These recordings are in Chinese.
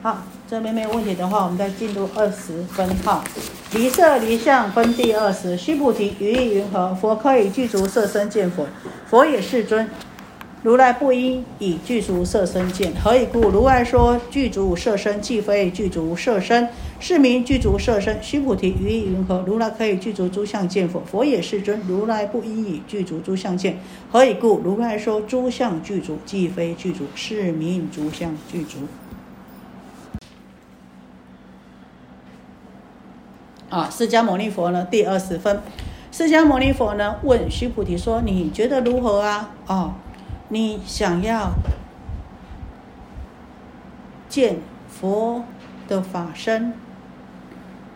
好，这边没有问题的话，我们再进入二十分号。离色离相分第二十。须菩提，于意云何？佛可以具足色身见佛。佛也世尊。如来不应以具足色身见。何以故？如来说具足色身，既非具足色身，是名具足色身。须菩提，于意云何？如来可以具足诸相见佛。佛也世尊。如来不应以具足诸相见。何以故？如来说诸相具足，既非具足，是名诸相具足。啊，释迦牟尼佛呢？第二十分，释迦牟尼佛呢问须菩提说：“你觉得如何啊？哦，你想要见佛的法身，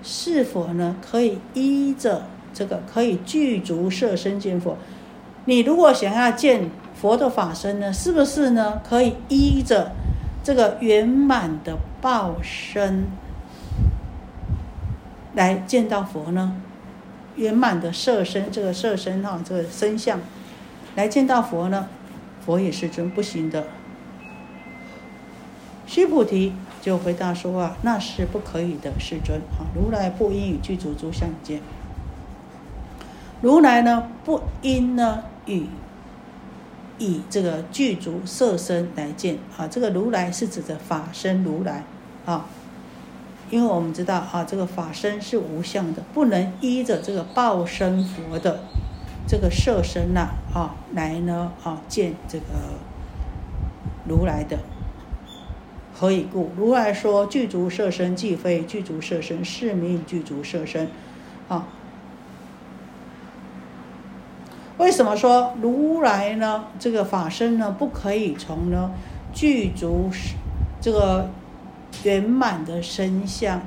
是否呢可以依着这个可以具足色身见佛？你如果想要见佛的法身呢，是不是呢可以依着这个圆满的报身？”来见到佛呢，圆满的色身，这个色身哈，这个身相，来见到佛呢，佛也是真不行的。须菩提就回答说啊，那是不可以的，世尊啊，如来不应与具足诸相见。如来呢，不应呢与以这个具足色身来见啊，这个如来是指的法身如来啊。因为我们知道啊，这个法身是无相的，不能依着这个报身佛的这个色身呐啊来呢啊见这个如来的。何以故？如来说具足色身，即非具足色身，是名具足色身。啊，为什么说如来呢？这个法身呢，不可以从呢具足这个。圆满的身相，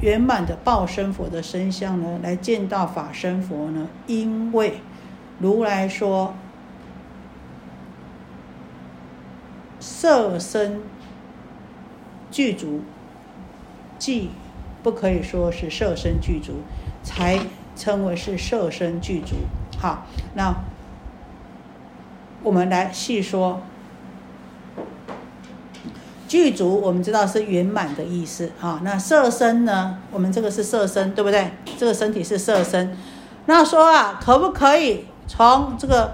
圆满的报身佛的身相呢，来见到法身佛呢？因为如来说，色身具足，即不可以说是色身具足，才称为是色身具足。好，那我们来细说。具足，我们知道是圆满的意思啊。那色身呢？我们这个是色身，对不对？这个身体是色身。那说啊，可不可以从这个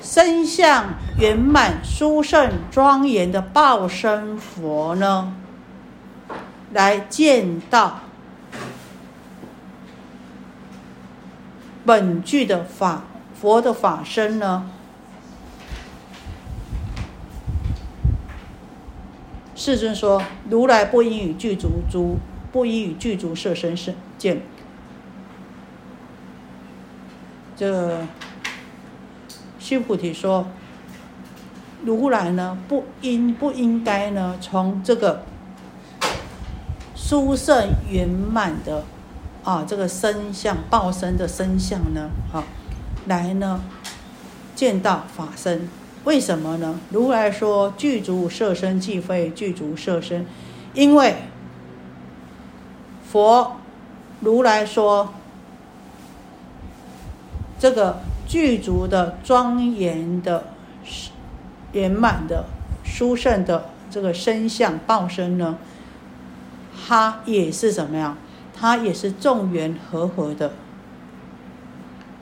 身相圆满、殊胜、庄严的报身佛呢，来见到本具的法佛的法身呢？世尊说：“如来不应与具足诸，不应与具足色身身见。这须菩提说：“如来呢，不应不应该呢，从这个殊胜圆满的啊，这个身相报身的身相呢，啊，来呢见到法身。”为什么呢？如来说具足色身，即非具足色身，因为佛如来说这个具足的庄严的圆满的殊胜的这个身相报身呢，它也是怎么样？它也是众缘和合的，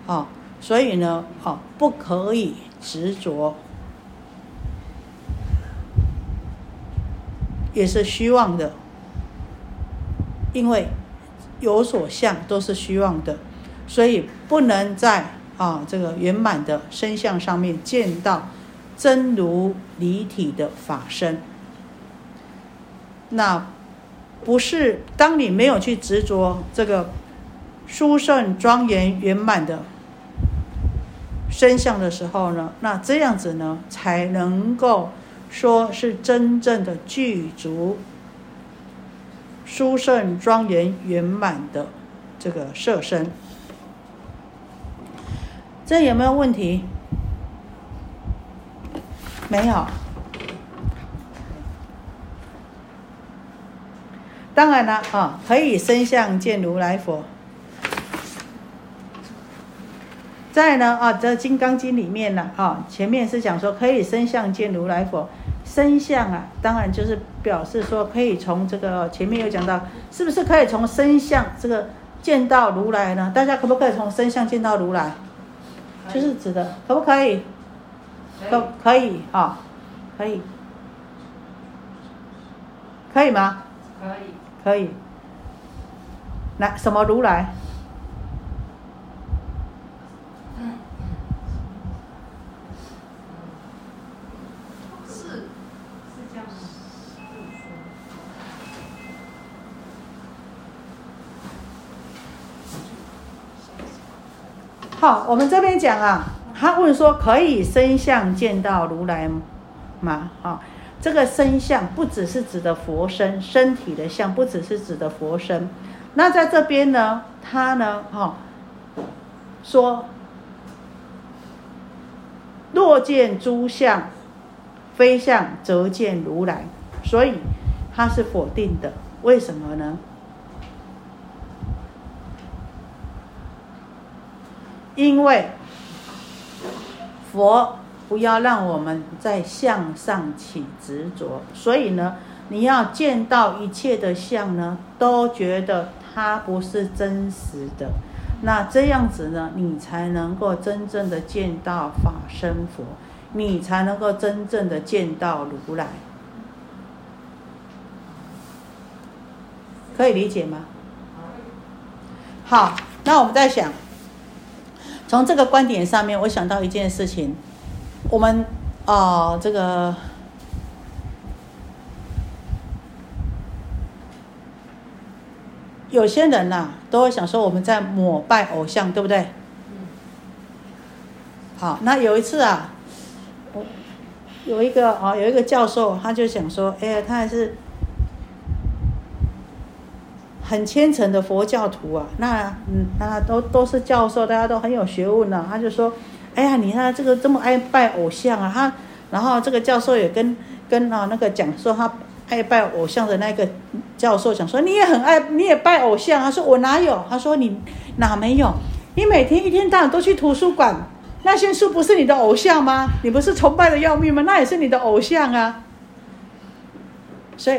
啊，所以呢，啊，不可以执着。也是虚妄的，因为有所相都是虚妄的，所以不能在啊这个圆满的身相上面见到真如离体的法身。那不是当你没有去执着这个殊胜庄严圆满的身相的时候呢，那这样子呢才能够。说是真正的具足、殊胜、庄严、圆满的这个色身，这有没有问题？没有。当然了，啊，可以身相见如来佛。再呢，啊，这《金刚经》里面呢，啊，前面是讲说可以身相见如来佛。身相啊，当然就是表示说可以从这个前面有讲到，是不是可以从身相这个见到如来呢？大家可不可以从身相见到如来？就是指的可不可以？可可以啊？可以？可以吗？可以。可以。来，什么如来？好，我们这边讲啊，他问说可以身相见到如来吗？哈，这个身相不只是指的佛身，身体的相不只是指的佛身。那在这边呢，他呢，哈，说若见诸相非相，则见如来，所以他是否定的。为什么呢？因为佛不要让我们在相上起执着，所以呢，你要见到一切的相呢，都觉得它不是真实的。那这样子呢，你才能够真正的见到法身佛，你才能够真正的见到如来。可以理解吗？好，那我们在想。从这个观点上面，我想到一件事情，我们啊，这个有些人呐，都会想说我们在膜拜偶像，对不对？好，那有一次啊，我有一个啊，有一个教授，他就想说，哎呀，他还是。很虔诚的佛教徒啊，那嗯，那都都是教授，大家都很有学问呢。他就说：“哎呀，你看这个这么爱拜偶像啊！”他然后这个教授也跟跟啊那个讲说他爱拜偶像的那个教授讲说：“你也很爱，你也拜偶像。”他说：“我哪有？”他说：“你哪没有？你每天一天到晚都去图书馆，那些书不是你的偶像吗？你不是崇拜的要命吗？那也是你的偶像啊。”所以。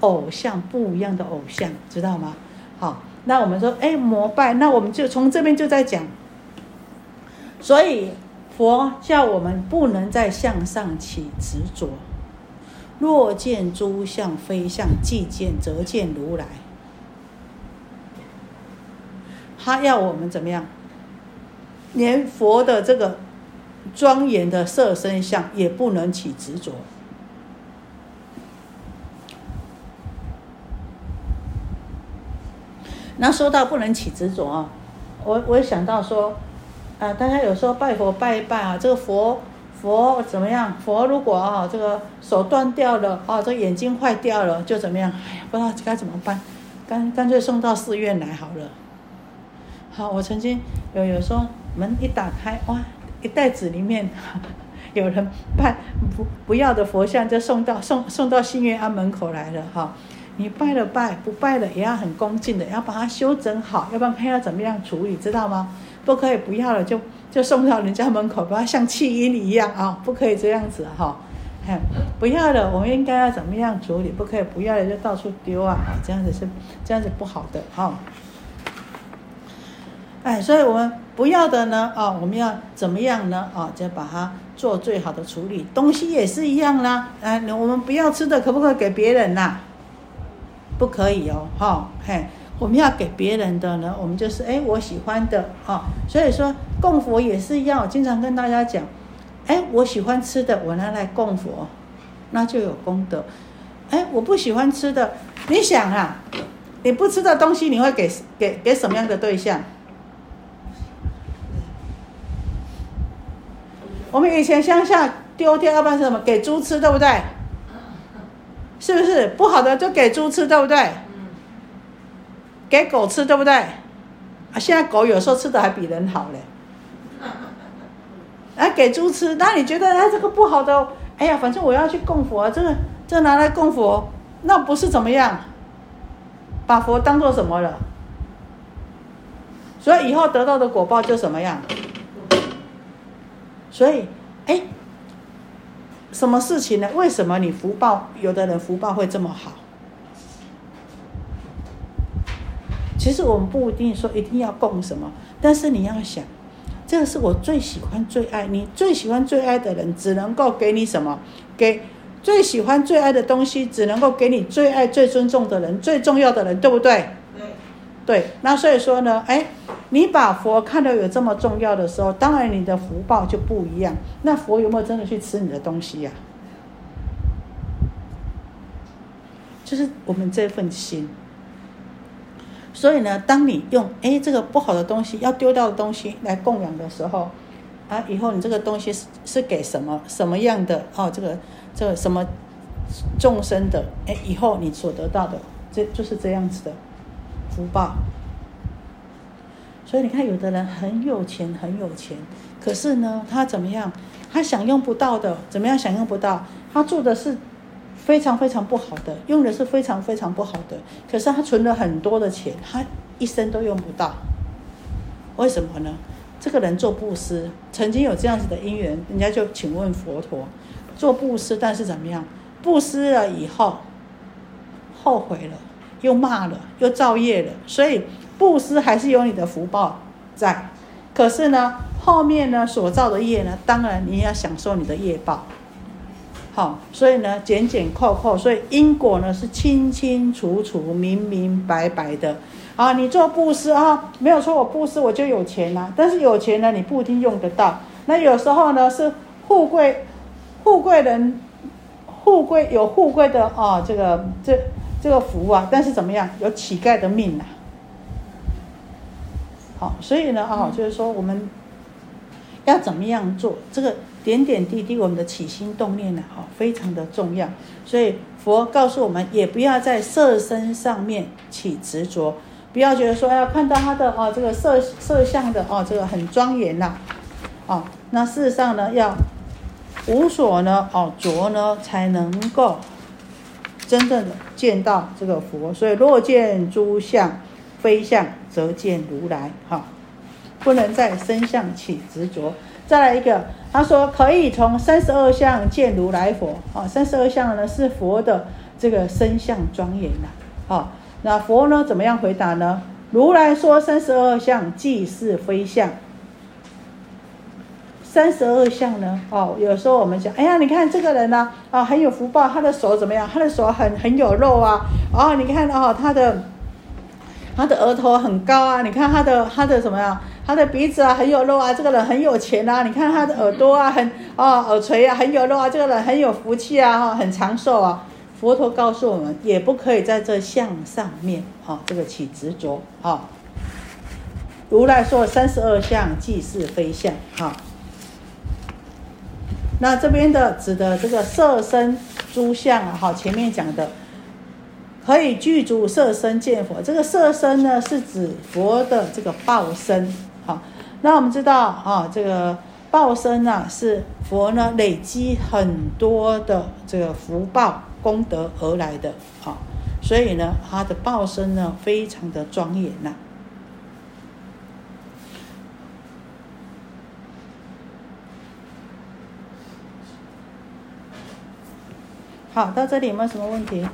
偶像不一样的偶像，知道吗？好，那我们说，哎，膜拜，那我们就从这边就在讲。所以佛叫我们不能再向上起执着。若见诸相非相，即见则见如来。他要我们怎么样？连佛的这个庄严的色身相也不能起执着。那说到不能起执着啊，我我想到说，啊，大家有时候拜佛拜一拜啊，这个佛佛怎么样？佛如果啊这个手断掉了啊，这眼睛坏掉了就怎么样？哎呀，不知道该怎么办，干干脆送到寺院来好了。好，我曾经有有时候门一打开，哇，一袋子里面 有人拜不不要的佛像，就送到送送到信愿安门口来了哈。你拜了拜，不拜了也要很恭敬的，要把它修整好，要不然看要怎么样处理，知道吗？不可以不要了就就送到人家门口，不要像弃婴一样啊，不可以这样子哈。哎，不要了，我们应该要怎么样处理？不可以不要了就到处丢啊，这样子是这样子不好的哈。哎，所以我们不要的呢，啊，我们要怎么样呢？啊，就把它做最好的处理。东西也是一样啦，哎，我们不要吃的可不可以给别人呐？不可以哦，哈，嘿，我们要给别人的呢，我们就是哎，我喜欢的哦，所以说供佛也是一样，经常跟大家讲，哎，我喜欢吃的，我拿来供佛，那就有功德，哎，我不喜欢吃的，你想啊，你不吃的东西，你会给给给什么样的对象？我们以前乡下丢掉，要不然什么？给猪吃，对不对？是不是不好的就给猪吃，对不对？给狗吃，对不对？啊，现在狗有时候吃的还比人好嘞。啊，给猪吃，那你觉得哎这个不好的？哎呀，反正我要去供佛，这个这拿来供佛，那不是怎么样？把佛当做什么了？所以以后得到的果报就什么样？所以，哎。什么事情呢？为什么你福报有的人福报会这么好？其实我们不一定说一定要供什么，但是你要想，这个是我最喜欢最爱你最喜欢最爱的人，只能够给你什么？给最喜欢最爱的东西，只能够给你最爱最尊重的人，最重要的人，对不对？对，那所以说呢，哎，你把佛看到有这么重要的时候，当然你的福报就不一样。那佛有没有真的去吃你的东西呀？就是我们这份心。所以呢，当你用哎这个不好的东西要丢掉的东西来供养的时候，啊，以后你这个东西是是给什么什么样的哦？这个这个什么众生的？哎，以后你所得到的，这就是这样子的。福报，所以你看，有的人很有钱，很有钱，可是呢，他怎么样？他享用不到的，怎么样享用不到？他做的是非常非常不好的，用的是非常非常不好的。可是他存了很多的钱，他一生都用不到。为什么呢？这个人做布施，曾经有这样子的因缘，人家就请问佛陀，做布施，但是怎么样？布施了以后，后悔了。又骂了，又造业了，所以布施还是有你的福报在。可是呢，后面呢所造的业呢，当然你要享受你的业报。好，所以呢，减减扣扣，所以因果呢是清清楚楚、明明白白的。啊，你做布施啊，没有说我布施我就有钱呐，但是有钱呢，你不一定用得到。那有时候呢是富贵，富贵人，富贵有富贵的啊，这个这。这个福啊，但是怎么样？有乞丐的命呐。好，所以呢，啊，就是说我们要怎么样做？这个点点滴滴，我们的起心动念呢，啊，非常的重要。所以佛告诉我们，也不要在色身上面起执着，不要觉得说要看到他的啊，这个色色相的啊，这个很庄严呐，啊，那事实上呢，要无所呢，哦，着呢，才能够。真正的见到这个佛，所以若见诸相非相，则见如来。哈，不能在身相起执着。再来一个，他说可以从三十二相见如来佛。啊，三十二相呢是佛的这个身相庄严呐。好，那佛呢怎么样回答呢？如来说三十二相即是非相。三十二相呢？哦，有时候我们讲，哎呀，你看这个人呢，啊，很有福报，他的手怎么样？他的手很很有肉啊。哦，你看哦，他的他的额头很高啊。你看他的他的什么呀？他的鼻子啊很有肉啊。这个人很有钱啊。你看他的耳朵啊，很哦耳垂啊很有肉啊。这个人很有福气啊，哈，很长寿啊。佛陀告诉我们，也不可以在这相上面，哈，这个起执着，哈。如来说三十二相即是非相，哈。那这边的指的这个色身诸相啊，哈，前面讲的可以具足色身见佛。这个色身呢，是指佛的这个报身，好。那我们知道啊，这个报身呢，是佛呢累积很多的这个福报功德而来的，好。所以呢，他的报身呢，非常的庄严呐。好，到这里有没有什么问题？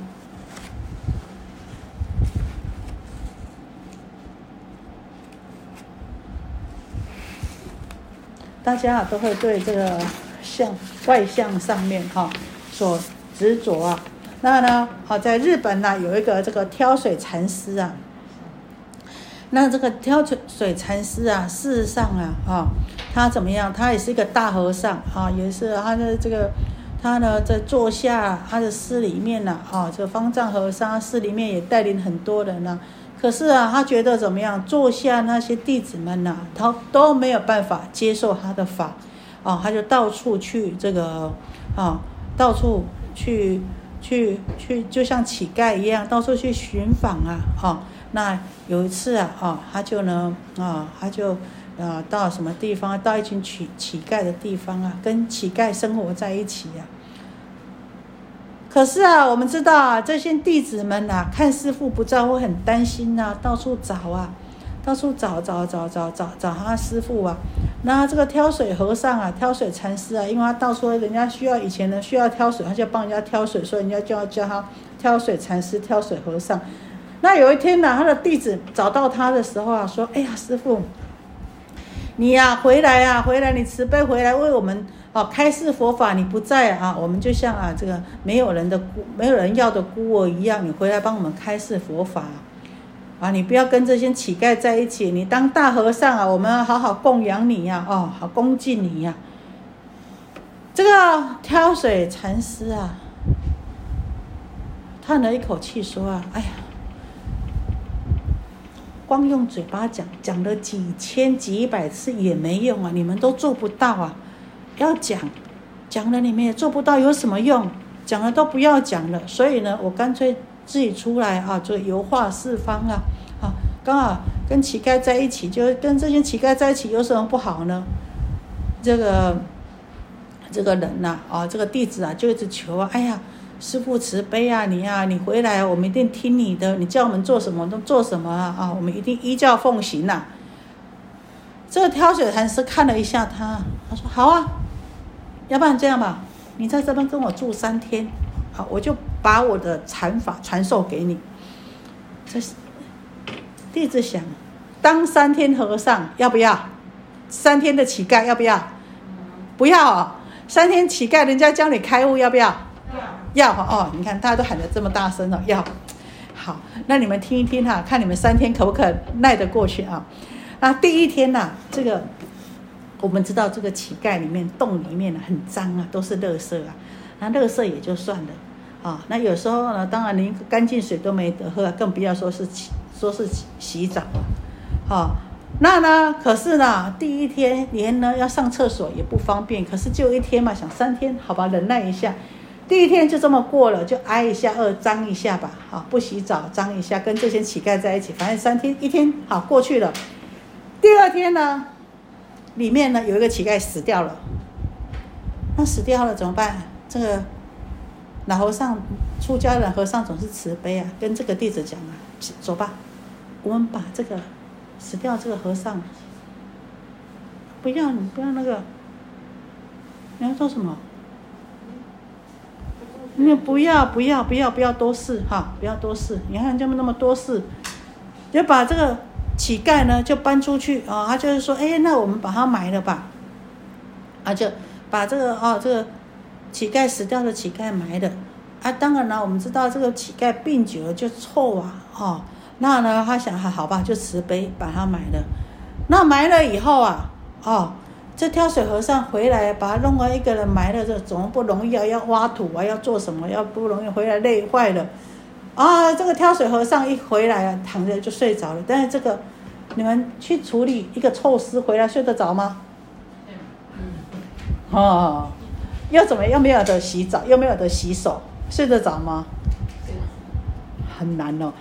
大家啊都会对这个相外相上面哈所执着啊。那呢，好，在日本呢有一个这个挑水禅师啊。那这个挑水水禅师啊，事实上啊，啊，他怎么样？他也是一个大和尚啊，也是他的这个。他呢，在坐下，他的寺里面呢，啊，这个方丈和尚寺里面也带领很多人呢。可是啊，他觉得怎么样？坐下那些弟子们呢，他都没有办法接受他的法，啊，他就到处去这个，啊，到处去去去，就像乞丐一样，到处去寻访啊，哈。那有一次啊，啊，他就呢，啊，他就。啊，到什么地方？到一群乞乞丐的地方啊，跟乞丐生活在一起呀。可是啊，我们知道啊，这些弟子们呐，看师傅不在，会很担心呐，到处找啊。到处找找找找找找他师傅啊。那这个挑水和尚啊，挑水禅师啊，因为他到处人家需要以前呢需要挑水，他就帮人家挑水，所以人家就要叫他挑水禅师、挑水和尚。那有一天呢，他的弟子找到他的时候啊，说：“哎呀，师傅，你呀回来呀，回来，你慈悲回来为我们。”哦，开示佛法你不在啊，我们就像啊这个没有人的孤，没有人要的孤儿一样，你回来帮我们开示佛法，啊，你不要跟这些乞丐在一起，你当大和尚啊，我们好好供养你呀，哦，好恭敬你呀。这个挑水禅师啊，叹了一口气说啊，哎呀，光用嘴巴讲，讲了几千几百次也没用啊，你们都做不到啊。要讲，讲了你们也做不到，有什么用？讲了都不要讲了。所以呢，我干脆自己出来啊，就游化四方啊，啊，刚好跟乞丐在一起，就跟这些乞丐在一起有什么不好呢？这个这个人呐，啊，这个弟子啊，就一直求啊，哎呀，师父慈悲啊，你呀，你回来，我们一定听你的，你叫我们做什么都做什么啊，啊，我们一定依教奉行呐。这个挑水禅师看了一下他，他说好啊。要不然这样吧，你在这边跟我住三天，好，我就把我的禅法传授给你。这是弟子想当三天和尚要不要？三天的乞丐要不要？不要。三天乞丐，人家教你开悟要不要？要。要哦，你看大家都喊得这么大声了，要。好，那你们听一听哈，看你们三天可不可耐得过去啊？那第一天呐，这个。我们知道这个乞丐里面洞里面很脏啊，都是垃圾啊。那垃圾也就算了啊。那有时候呢，当然连干净水都没得喝，更不要说是洗，说是洗澡了。好，那呢，可是呢，第一天连呢要上厕所也不方便。可是就一天嘛，想三天，好吧，忍耐一下。第一天就这么过了，就挨一下饿，脏一下吧。好，不洗澡，脏一下，跟这些乞丐在一起，反正三天一天好过去了。第二天呢？里面呢有一个乞丐死掉了，那死掉了怎么办？这个老和尚出家人和尚总是慈悲啊，跟这个弟子讲啊，走吧，我们把这个死掉这个和尚，不要你不要那个，你要做什么？你不要不要不要不要多事哈，不要多事，你看这么那么多事，就把这个。乞丐呢就搬出去啊，他就是说，哎，那我们把它埋了吧，啊，就把这个哦，这个乞丐死掉的乞丐埋了，啊，当然了，我们知道这个乞丐病久了就臭啊，哦，那呢，他想，好吧，就慈悲把它埋了，那埋了以后啊，哦，这挑水和尚回来把他弄完一个人埋了，这怎么不容易啊，要挖土啊，要做什么，要不容易回来累坏了。啊，这个挑水和尚一回来啊，躺着就睡着了。但是这个，你们去处理一个臭尸回来睡得着吗？哦，又怎么又没有得洗澡，又没有得洗手，睡得着吗？很难哦。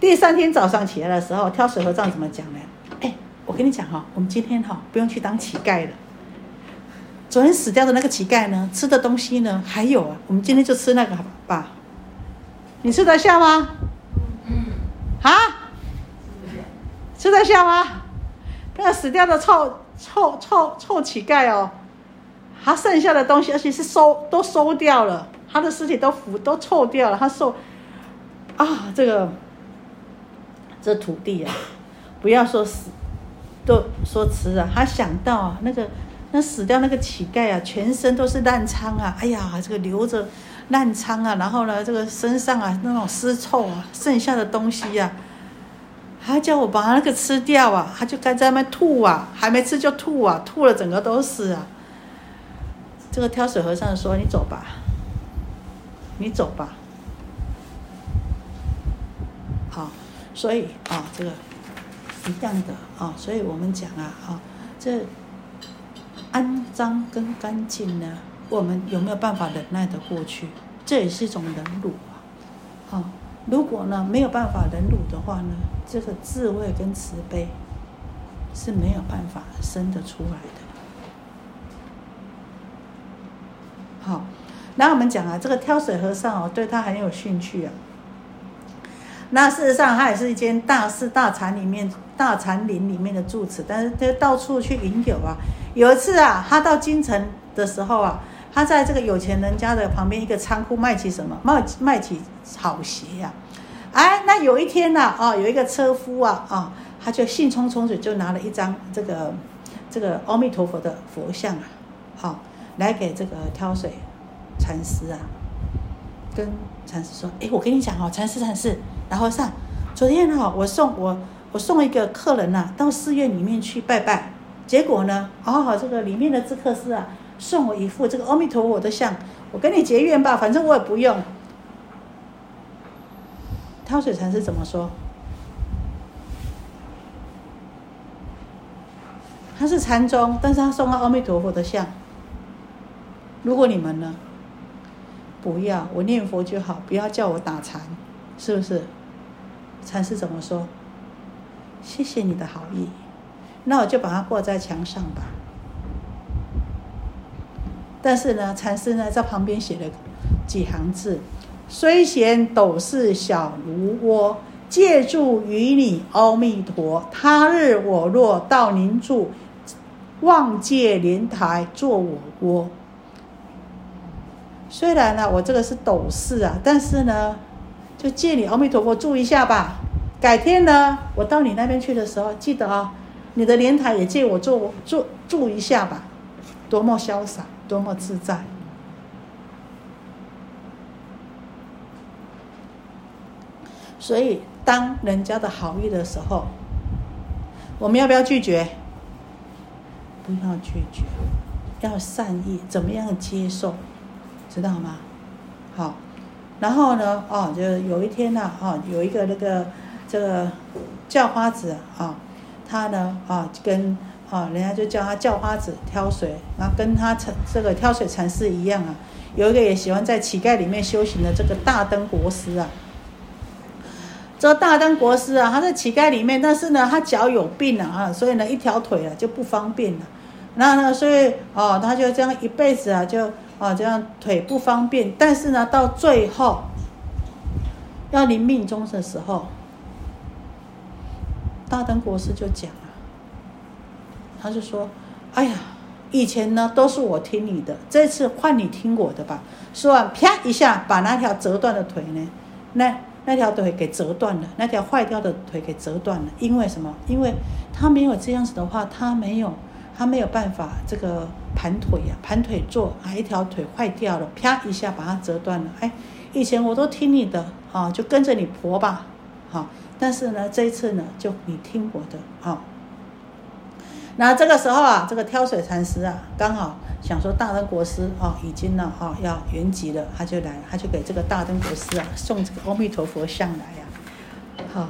第三天早上起来的时候，挑水和尚怎么讲呢？哎，我跟你讲哈，我们今天哈不用去当乞丐了。昨天死掉的那个乞丐呢，吃的东西呢还有啊，我们今天就吃那个吧。你吃得下吗？啊？吃得下吗？那个死掉的臭臭臭臭乞丐哦，他剩下的东西，而且是收都收掉了，他的尸体都腐都臭掉了，他受啊，这个这土地啊，不要说死，都说吃啊，他想到啊，那个那死掉那个乞丐啊，全身都是烂疮啊，哎呀，这个流着。烂疮啊，然后呢，这个身上啊那种尸臭啊，剩下的东西呀，还叫我把那个吃掉啊，他就该在那边吐啊，还没吃就吐啊，吐了整个都是啊。这个挑水和尚说：“你走吧，你走吧。”好，所以啊，这个一样的啊，所以我们讲啊，啊，这肮脏跟干净呢。我们有没有办法忍耐的过去？这也是一种忍辱啊！好，如果呢没有办法忍辱的话呢，这个智慧跟慈悲是没有办法生得出来的。好，那我们讲啊，这个挑水和尚哦，对他很有兴趣啊。那事实上，他也是一间大寺大禅里面大禅林里面的住持，但是他到处去饮酒啊。有一次啊，他到京城的时候啊，他在这个有钱人家的旁边一个仓库卖起什么？卖卖起草鞋呀。哎，那有一天呢，啊，有一个车夫啊，啊，他就兴冲冲的就拿了一张这个这个阿弥陀佛的佛像啊，好，来给这个挑水禅师啊，跟禅师说，哎，我跟你讲哦，禅师禅师。然后上，昨天哈，我送我我送一个客人呐到寺院里面去拜拜，结果呢，哦，这个里面的智客师啊送我一副这个阿弥陀佛的像，我跟你结缘吧，反正我也不用。挑水禅师怎么说？他是禅宗，但是他送了阿弥陀佛的像。如果你们呢，不要我念佛就好，不要叫我打禅，是不是？禅师怎么说？谢谢你的好意，那我就把它挂在墙上吧。但是呢，禅师呢在旁边写了几行字：虽嫌斗室小如窝，借住于你，阿弥陀。他日我若到您住，望借莲台做我窝。虽然呢，我这个是斗室啊，但是呢。就借你阿弥陀佛住一下吧，改天呢，我到你那边去的时候，记得啊，你的莲台也借我住住住一下吧，多么潇洒，多么自在。所以，当人家的好意的时候，我们要不要拒绝？不要拒绝，要善意，怎么样接受？知道吗？好。然后呢，哦，就有一天呢，哦，有一个那个这个叫花子啊，他呢，啊，跟啊，人家就叫他叫花子挑水，然后跟他禅这个挑水禅师一样啊，有一个也喜欢在乞丐里面修行的这个大灯国师啊，这大灯国师啊，他在乞丐里面，但是呢，他脚有病啊，所以呢，一条腿啊就不方便了，然后呢，所以哦，他就这样一辈子啊就。啊，这样腿不方便，但是呢，到最后要临命终的时候，大灯国师就讲了，他就说：“哎呀，以前呢都是我听你的，这次换你听我的吧。”说完，啪一下把那条折断的腿呢，那那条腿给折断了，那条坏掉的腿给折断了。因为什么？因为他没有这样子的话，他没有。他没有办法这个盘腿呀，盘腿坐啊，一条腿坏掉了，啪一下把它折断了。哎，以前我都听你的啊，就跟着你婆吧，好，但是呢，这一次呢，就你听我的，好。那这个时候啊，这个挑水禅师啊，刚好想说大灯国师啊，已经呢哈要圆寂了，他就来，他就给这个大灯国师啊送这个阿弥陀佛像来呀，好，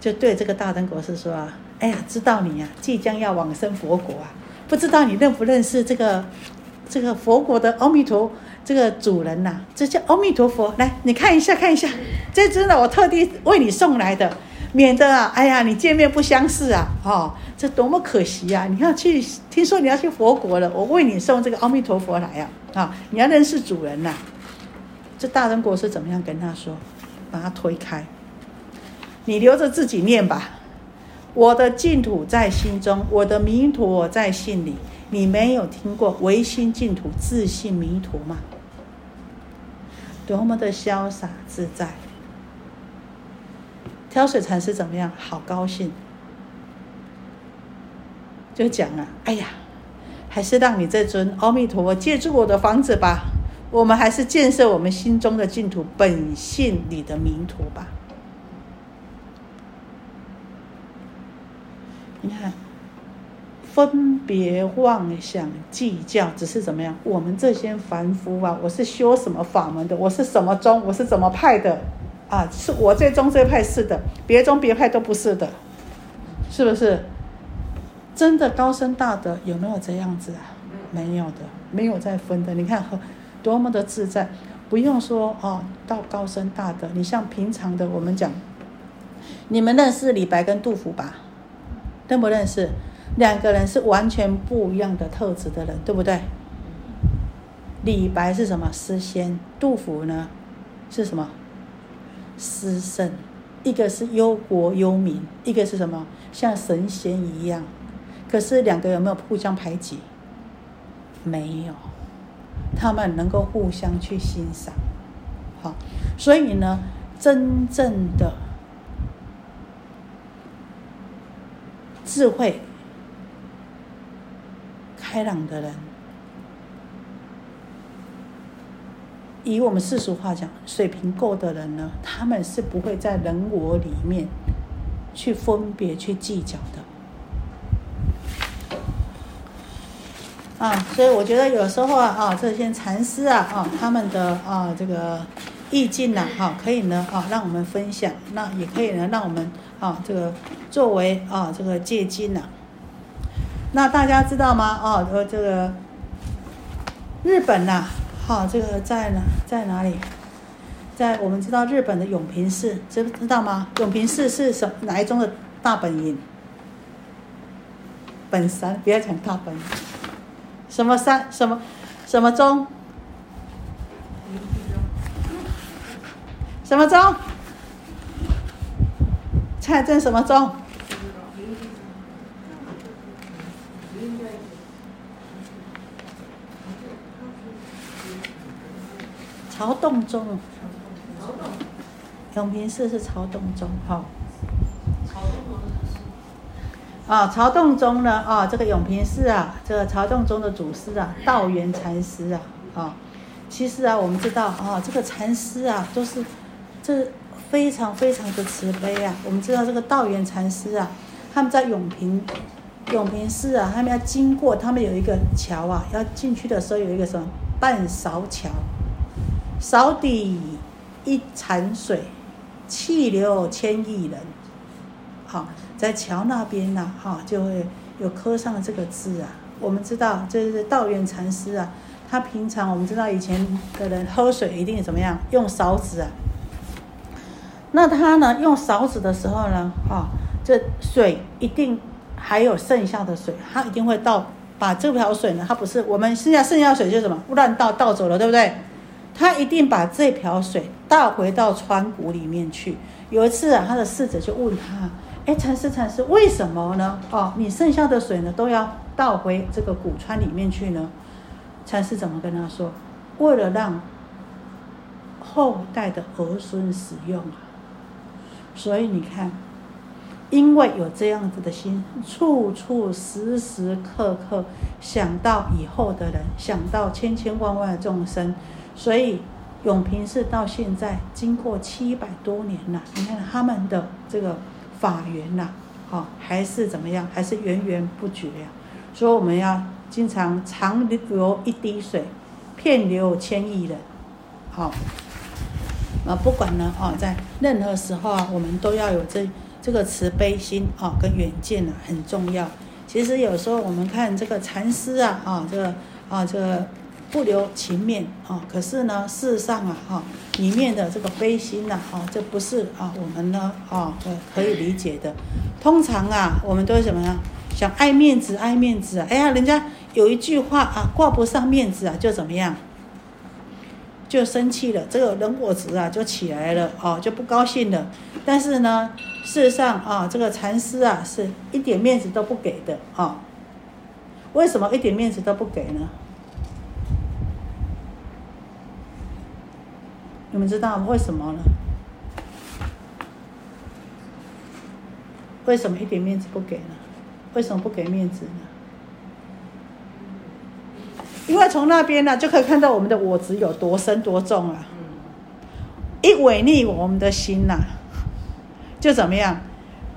就对这个大灯国师说啊。哎呀，知道你呀，即将要往生佛国啊！不知道你认不认识这个这个佛国的阿弥陀这个主人呐？这叫阿弥陀佛，来你看一下看一下，这只呢我特地为你送来的，免得啊，哎呀你见面不相识啊，哦，这多么可惜呀！你要去，听说你要去佛国了，我为你送这个阿弥陀佛来呀，啊，你要认识主人呐。这大人国是怎么样跟他说？把他推开，你留着自己念吧。我的净土在心中，我的弥陀在心里。你没有听过唯心净土、自信弥陀吗？多么的潇洒自在！挑水禅师怎么样？好高兴，就讲了：哎呀，还是让你这尊阿弥陀佛借住我的房子吧。我们还是建设我们心中的净土本性里的弥陀吧。你看，分别妄想计较，只是怎么样？我们这些凡夫啊，我是修什么法门的？我是什么宗？我是怎么派的？啊，是我这宗这派是的，别宗别派都不是的，是不是？真的高深大德有没有这样子啊？没有的，没有再分的。你看，多么的自在，不用说哦，到高深大德，你像平常的我们讲，你们认识李白跟杜甫吧？认不认识？两个人是完全不一样的特质的人，对不对？李白是什么诗仙？杜甫呢？是什么诗圣？一个是忧国忧民，一个是什么？像神仙一样。可是两个有没有互相排挤？没有，他们能够互相去欣赏。好，所以呢，真正的智慧、开朗的人。以我们世俗话讲，水平够的人呢，他们是不会在人我里面去分别、去计较的。啊，所以我觉得有时候啊，啊，这些禅师啊，啊，他们的啊这个意境呢，哈，可以呢，啊，让我们分享，那也可以呢，让我们啊，这个作为啊这个借鉴呐。那大家知道吗？啊，呃，这个日本呐。好，这个在哪？在哪里？在我们知道日本的永平寺，知知道吗？永平寺是什哪一宗的大本营？本山，不要讲大本营。什么山？什么什么宗？什么宗？蔡镇什么宗？曹洞宗，永平寺是曹洞宗，哈。啊，曹洞宗呢？啊，这个永平寺啊，这个曹洞宗的祖师啊，道元禅师啊，啊，其实啊，我们知道啊，这个禅师啊，都是这非常非常的慈悲啊。我们知道这个道元禅师啊，他们在永平永平寺啊，他们要经过，他们有一个桥啊，要进去的时候有一个什么半勺桥。勺底一潭水，气流千亿人。好，在桥那边呢，哈，就会有刻上这个字啊。我们知道，这是道元禅师啊。他平常我们知道以前的人喝水一定怎么样？用勺子啊。那他呢，用勺子的时候呢，哈，这水一定还有剩下的水，他一定会倒把这条水呢，他不是我们剩下剩下水就什么乱倒倒走了，对不对？他一定把这瓢水倒回到川谷里面去。有一次啊，他的侍者就问他：“哎，禅师，禅师，为什么呢？哦，你剩下的水呢，都要倒回这个古川里面去呢？”禅师怎么跟他说？为了让后代的儿孙使用啊。所以你看，因为有这样子的心，处处时时刻刻想到以后的人，想到千千万万的众生。所以永平寺到现在经过七百多年了，你看他们的这个法源呐，好还是怎么样，还是源源不绝呀。所以我们要经常长流一滴水，片流千亿人，好。啊，不管呢，啊，在任何时候啊，我们都要有这这个慈悲心啊，跟远见啊，很重要。其实有时候我们看这个禅师啊，啊，这个啊，这个。不留情面啊！可是呢，事实上啊，哈，里面的这个悲心呐，哈，这不是啊，我们呢，啊，可以理解的。通常啊，我们都是什么呀？想爱面子，爱面子啊！哎呀，人家有一句话啊，挂不上面子啊，就怎么样？就生气了，这个人我执啊，就起来了，哦，就不高兴了。但是呢，事实上啊，这个禅师啊，是一点面子都不给的啊。为什么一点面子都不给呢？你们知道为什么呢？为什么一点面子不给呢？为什么不给面子呢？因为从那边呢就可以看到我们的我执有多深多重啊！一违逆我们的心呐，就怎么样？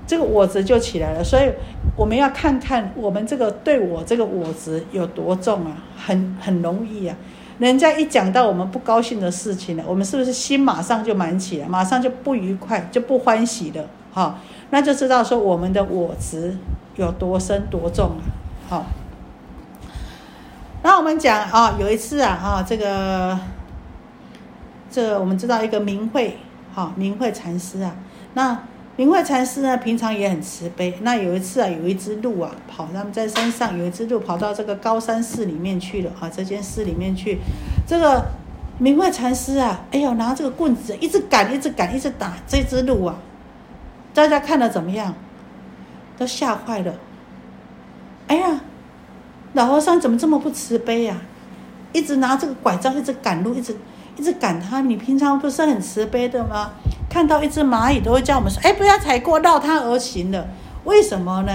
这个我执就起来了。所以我们要看看我们这个对我这个我执有多重啊，很很容易啊。人家一讲到我们不高兴的事情了，我们是不是心马上就满起来，马上就不愉快，就不欢喜了？哈，那就知道说我们的我执有多深多重了。好，那我们讲啊，有一次啊，哈，这个，这我们知道一个明慧，哈，明慧禅师啊，那。明慧禅师呢，平常也很慈悲。那有一次啊，有一只鹿啊，跑他们在山上，有一只鹿跑到这个高山寺里面去了啊，这间寺里面去。这个明慧禅师啊，哎呦，拿这个棍子一直赶，一直赶，一直打这只鹿啊。大家看了怎么样？都吓坏了。哎呀，老和尚怎么这么不慈悲呀？一直拿这个拐杖，一直赶路，一直一直赶他。你平常不是很慈悲的吗？看到一只蚂蚁都会叫我们说：“哎，不要踩过，绕它而行的。”为什么呢？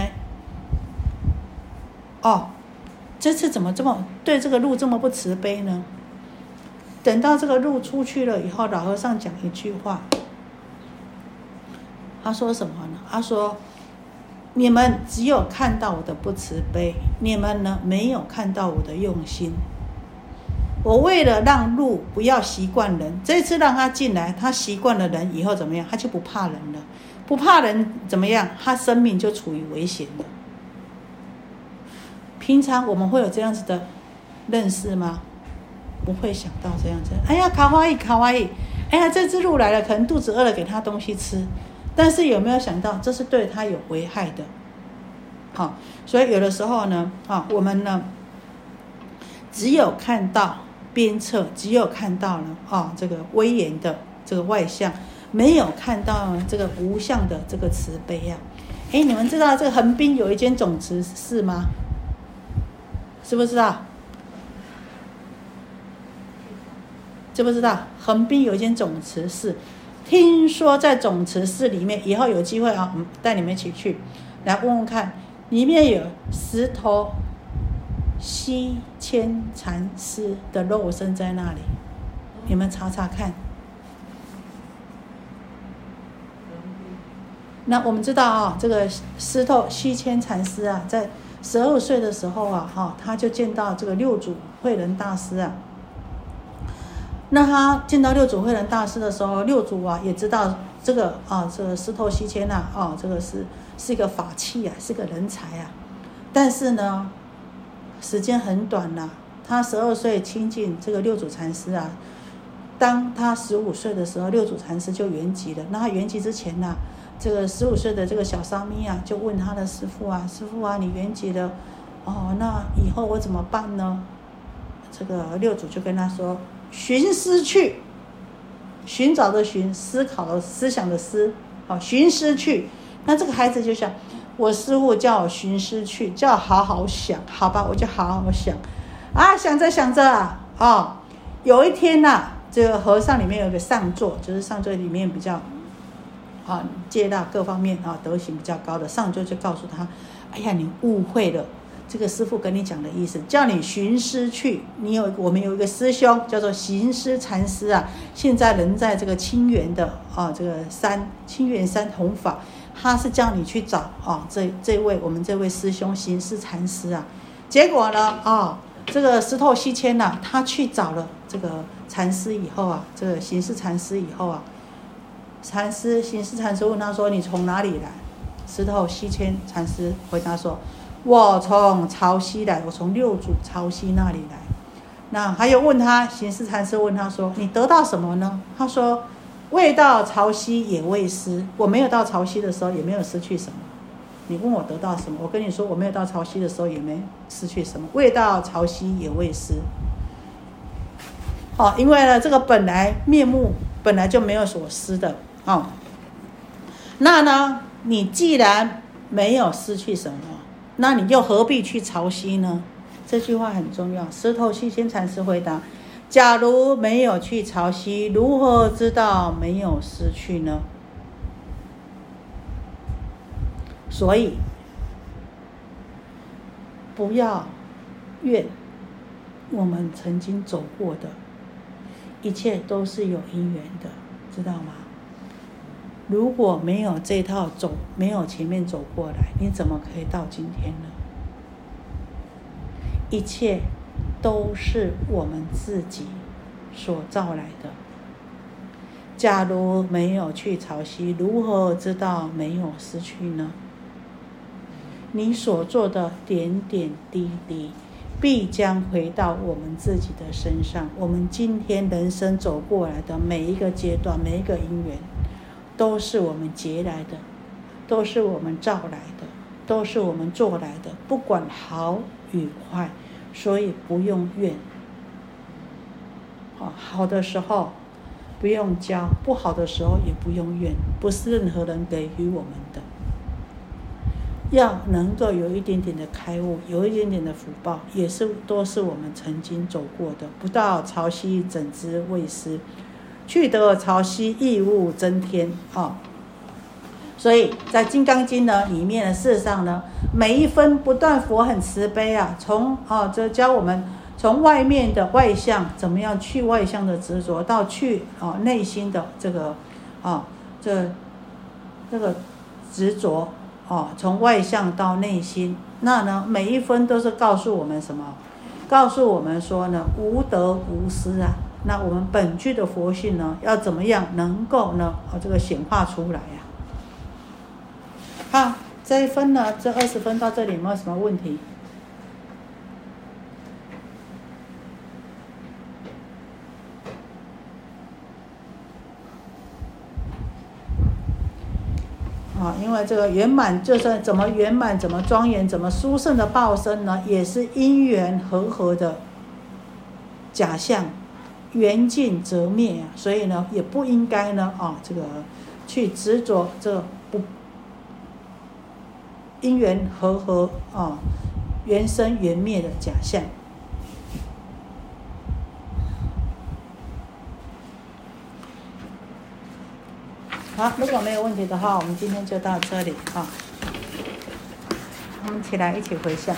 哦，这次怎么这么对这个路这么不慈悲呢？等到这个路出去了以后，老和尚讲一句话，他说什么呢？他说：“你们只有看到我的不慈悲，你们呢没有看到我的用心。”我为了让鹿不要习惯人，这次让他进来，他习惯了人以后怎么样？他就不怕人了，不怕人怎么样？他生命就处于危险了。平常我们会有这样子的认识吗？不会想到这样子。哎呀，卡哇伊，卡哇伊！哎呀，这只鹿来了，可能肚子饿了，给它东西吃。但是有没有想到，这是对它有危害的？好，所以有的时候呢，啊，我们呢，只有看到。鞭策只有看到了啊，这个威严的这个外相，没有看到这个无相的这个慈悲呀。哎，你们知道这个横滨有一间总持寺吗？知不知道？知不知道？横滨有一间总持寺，听说在总持寺里面，以后有机会啊，我们带你们一起去，来问问看，里面有石头。西千禅师的肉身在那里，你们查查看。那我们知道啊，这个石头西迁禅师啊，在十二岁的时候啊，哈，他就见到这个六祖慧能大师啊。那他见到六祖慧能大师的时候，六祖啊也知道这个啊，这个石头西迁呐，啊，这个是是一个法器啊，是个人才啊，但是呢。时间很短了，他十二岁亲近这个六祖禅师啊。当他十五岁的时候，六祖禅师就圆寂了。那他圆寂之前呢，这个十五岁的这个小沙弥啊，就问他的师傅啊：“师傅啊，你圆寂了，哦，那以后我怎么办呢？”这个六祖就跟他说：“寻思去，寻找的寻，思考的思想的思，好，寻思去。”那这个孩子就想。我师傅叫我寻思去，叫我好好想，好吧，我就好好想，啊，想着想着啊，哦，有一天呐，这个和尚里面有个上座，就是上座里面比较，啊，接纳各方面啊，德行比较高的上座就告诉他，哎呀，你误会了，这个师傅跟你讲的意思，叫你寻思去，你有我们有一个师兄叫做行思禅师啊，现在人在这个清源的啊，这个山清源山弘法。他是叫你去找啊，这这位我们这位师兄行思禅师啊，结果呢啊，这个石头西迁呐，他去找了这个禅师以后啊，这个行思禅师以后啊，禅师行思禅师问他说：“你从哪里来？”石头西迁禅师回答说：“我从潮汐来，我从六祖潮汐那里来。”那还有问他行思禅师问他说：“你得到什么呢？”他说。未到潮汐也未失，我没有到潮汐的时候也没有失去什么。你问我得到什么？我跟你说，我没有到潮汐的时候也没失去什么。未到潮汐也未失。好，因为呢，这个本来面目本来就没有所失的啊。那呢，你既然没有失去什么，那你又何必去潮汐呢？这句话很重要。石头西仙禅师回答。假如没有去潮汐，如何知道没有失去呢？所以不要怨我们曾经走过的，一切都是有因缘的，知道吗？如果没有这套走，没有前面走过来，你怎么可以到今天呢？一切。都是我们自己所造来的。假如没有去潮汐，如何知道没有失去呢？你所做的点点滴滴，必将回到我们自己的身上。我们今天人生走过来的每一个阶段，每一个因缘，都是我们结来的，都是我们造来的，都是我们做来的。不管好与坏。所以不用怨，好好的时候，不用教，不好的时候也不用怨，不是任何人给予我们的。要能够有一点点的开悟，有一点点的福报，也是都是我们曾经走过的。不到潮汐整之未失，去得潮汐异物增添啊！所以在《金刚经》呢里面呢，事实上呢，每一分不断佛很慈悲啊，从啊这教我们从外面的外相怎么样去外相的执着，到去啊内心的这个啊这这个执着。哦，从外向到内心，那呢，每一分都是告诉我们什么？告诉我们说呢，无得无失啊。那我们本具的佛性呢，要怎么样能够呢？啊，这个显化出来呀。好，这一分呢，这二十分到这里有没有什么问题？啊，因为这个圆满，就是怎么圆满，怎么庄严，怎么殊胜的报身呢？也是因缘和合的假象，缘尽则灭啊。所以呢，也不应该呢，啊，这个去执着这不因缘和合啊，缘生缘灭的假象。好，如果没有问题的话，我们今天就到这里啊。我们起来一起回向。